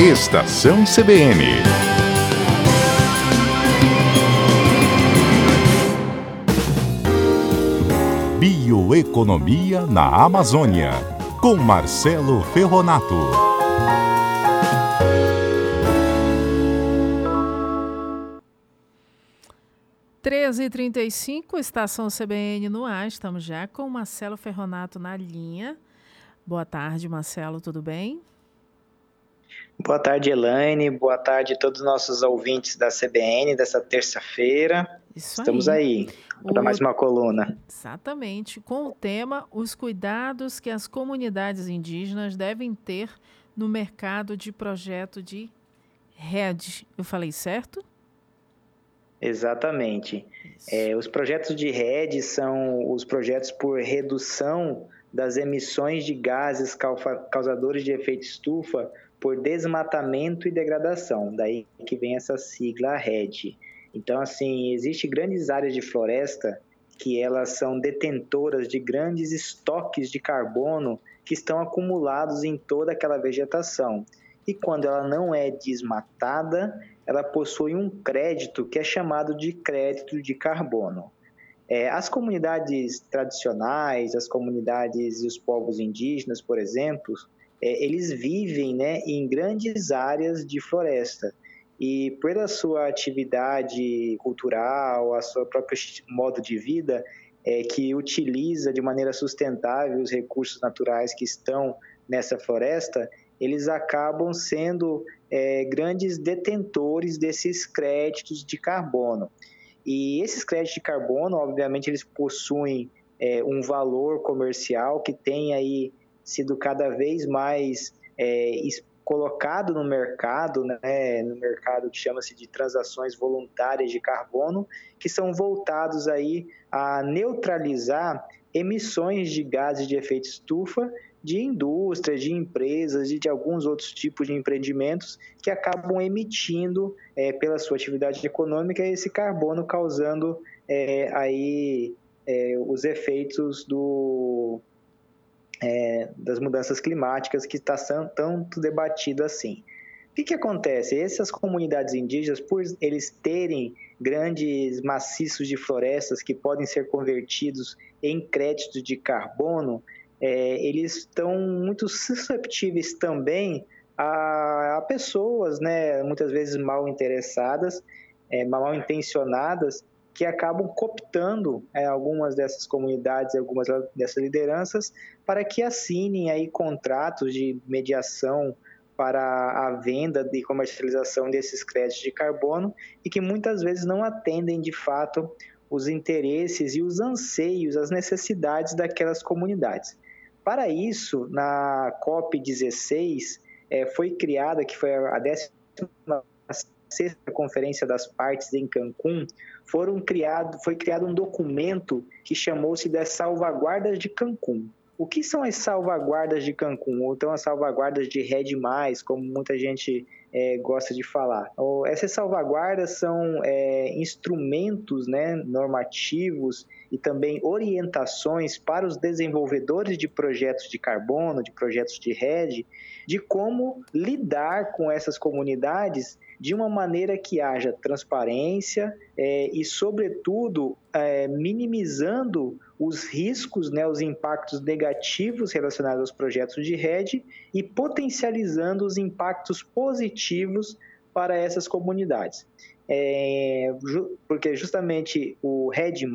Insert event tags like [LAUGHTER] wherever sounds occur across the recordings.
Estação CBN. Bioeconomia na Amazônia, com Marcelo Ferronato. Treze trinta estação CBN no ar. Estamos já com Marcelo Ferronato na linha. Boa tarde, Marcelo, tudo bem? Boa tarde, Elaine. Boa tarde a todos os nossos ouvintes da CBN dessa terça-feira. Estamos aí, aí para mais uma coluna. Exatamente, com o tema Os cuidados que as comunidades indígenas devem ter no mercado de projeto de RED. Eu falei certo? Exatamente. É, os projetos de RED são os projetos por redução das emissões de gases causadores de efeito estufa por desmatamento e degradação, daí que vem essa sigla RED. Então, assim, existem grandes áreas de floresta que elas são detentoras de grandes estoques de carbono que estão acumulados em toda aquela vegetação. E quando ela não é desmatada, ela possui um crédito que é chamado de crédito de carbono. É, as comunidades tradicionais, as comunidades e os povos indígenas, por exemplo, é, eles vivem né, em grandes áreas de floresta. E pela sua atividade cultural, a sua próprio modo de vida, é, que utiliza de maneira sustentável os recursos naturais que estão nessa floresta, eles acabam sendo é, grandes detentores desses créditos de carbono. E esses créditos de carbono, obviamente, eles possuem é, um valor comercial que tem aí sido cada vez mais é, colocado no mercado, né, no mercado que chama-se de transações voluntárias de carbono, que são voltados aí a neutralizar emissões de gases de efeito estufa de indústrias, de empresas e de alguns outros tipos de empreendimentos que acabam emitindo é, pela sua atividade econômica esse carbono causando é, aí é, os efeitos do, é, das mudanças climáticas que está tanto debatido assim. O que, que acontece? Essas comunidades indígenas, por eles terem grandes maciços de florestas que podem ser convertidos em créditos de carbono, é, eles estão muito susceptíveis também a, a, pessoas, né, muitas vezes mal interessadas, é, mal intencionadas, que acabam cooptando é, algumas dessas comunidades, algumas dessas lideranças, para que assinem aí contratos de mediação para a venda e comercialização desses créditos de carbono e que muitas vezes não atendem de fato os interesses e os anseios, as necessidades daquelas comunidades. Para isso, na COP16 é, foi criada, que foi a 16 sexta conferência das partes em Cancún, foram criado, foi criado um documento que chamou-se das salvaguardas de Cancún. O que são as salvaguardas de Cancún? Ou então as salvaguardas de Red+, como muita gente é, gosta de falar. Essas salvaguardas são é, instrumentos né, normativos e também orientações para os desenvolvedores de projetos de carbono, de projetos de rede, de como lidar com essas comunidades de uma maneira que haja transparência é, e, sobretudo, é, minimizando os riscos, né, os impactos negativos relacionados aos projetos de rede e potencializando os impactos positivos para essas comunidades. É, porque justamente o RED+,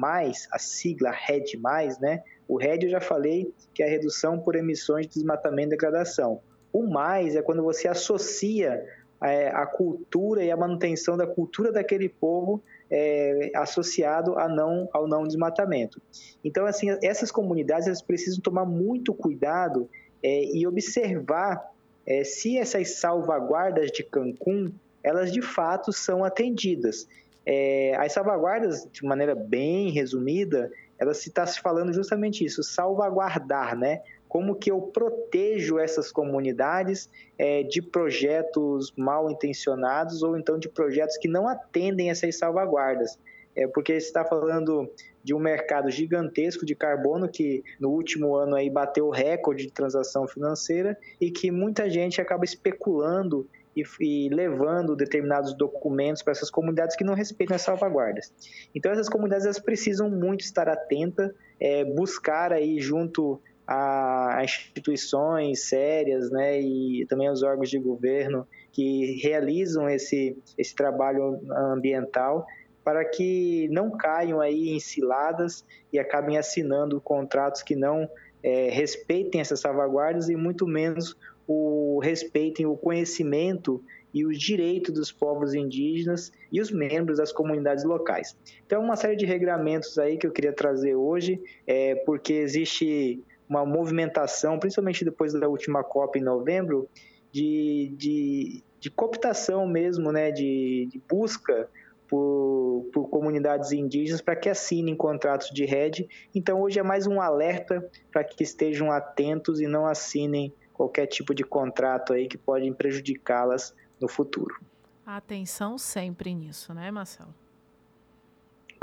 a sigla RED+, né, o RED eu já falei que é a redução por emissões de desmatamento e degradação. O mais é quando você associa a cultura e a manutenção da cultura daquele povo é, associado a não, ao não desmatamento. Então, assim, essas comunidades elas precisam tomar muito cuidado é, e observar é, se essas salvaguardas de Cancún elas de fato são atendidas. É, as salvaguardas, de maneira bem resumida, elas se está se falando justamente isso, salvaguardar, né? Como que eu protejo essas comunidades é, de projetos mal intencionados ou então de projetos que não atendem essas salvaguardas. É porque está falando de um mercado gigantesco de carbono que no último ano aí bateu recorde de transação financeira e que muita gente acaba especulando e levando determinados documentos para essas comunidades que não respeitam as salvaguardas. Então essas comunidades elas precisam muito estar atentas, é, buscar aí junto a instituições sérias, né, e também os órgãos de governo que realizam esse, esse trabalho ambiental para que não caiam aí em ciladas e acabem assinando contratos que não é, respeitem essas salvaguardas e muito menos o respeitem o conhecimento e os direitos dos povos indígenas e os membros das comunidades locais. Então, uma série de regramentos aí que eu queria trazer hoje, é, porque existe uma movimentação, principalmente depois da última COP em novembro, de, de, de cooptação mesmo, né, de, de busca por, por, comunidades indígenas para que assinem contratos de rede. Então, hoje é mais um alerta para que estejam atentos e não assinem qualquer tipo de contrato aí que pode prejudicá-las no futuro. Atenção sempre nisso, né, Marcelo?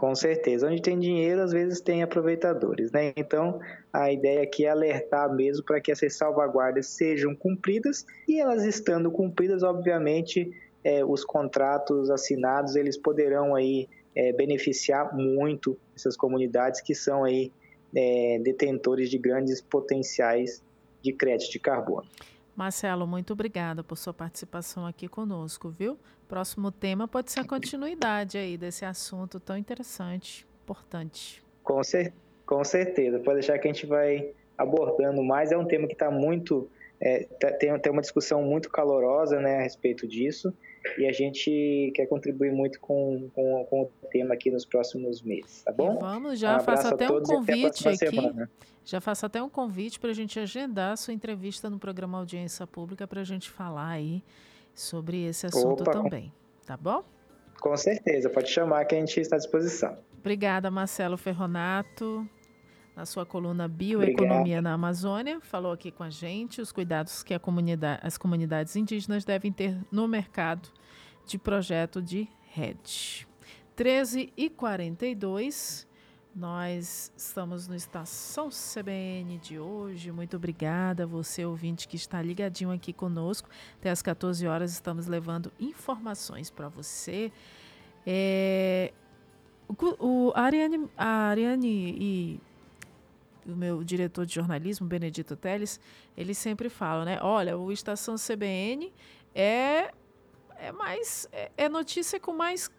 Com certeza. Onde tem dinheiro, às vezes tem aproveitadores, né? Então, a ideia aqui é alertar mesmo para que essas salvaguardas sejam cumpridas e elas estando cumpridas, obviamente, é, os contratos assinados, eles poderão aí é, beneficiar muito essas comunidades que são aí é, detentores de grandes potenciais de crédito de carbono. Marcelo, muito obrigada por sua participação aqui conosco, viu? Próximo tema pode ser a continuidade aí desse assunto tão interessante, importante. Com, cer com certeza, pode deixar que a gente vai abordando mais. É um tema que está muito. É, tá, tem, tem uma discussão muito calorosa né, a respeito disso e a gente quer contribuir muito com, com, com, o tema aqui nos próximos meses, tá bom? Vamos, já um faço até um convite até aqui. Semana. Já faço até um convite para a gente agendar a sua entrevista no programa Audiência Pública para a gente falar aí sobre esse assunto Opa, também. Tá bom? Com certeza, pode chamar que a gente está à disposição. Obrigada, Marcelo Ferronato, na sua coluna Bioeconomia Obrigado. na Amazônia, falou aqui com a gente os cuidados que comunidade, as comunidades indígenas devem ter no mercado de projeto de rede. 13 e 42 nós estamos no Estação CBN de hoje. Muito obrigada a você, ouvinte, que está ligadinho aqui conosco. Até às 14 horas estamos levando informações para você. É, o, o, a, Ariane, a Ariane e o meu diretor de jornalismo, Benedito Teles, eles sempre falam, né? Olha, o Estação CBN é, é mais. é, é notícia com mais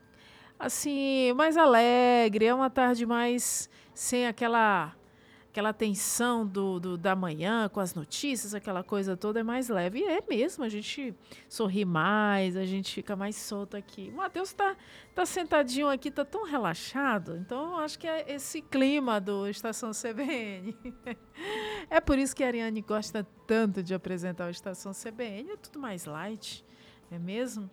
assim, mais alegre, é uma tarde mais sem aquela aquela tensão do, do, da manhã com as notícias, aquela coisa toda é mais leve. E é mesmo, a gente sorri mais, a gente fica mais solto aqui. O Matheus está tá sentadinho aqui, tá tão relaxado. Então, acho que é esse clima do Estação CBN. [LAUGHS] é por isso que a Ariane gosta tanto de apresentar o Estação CBN, é tudo mais light é mesmo?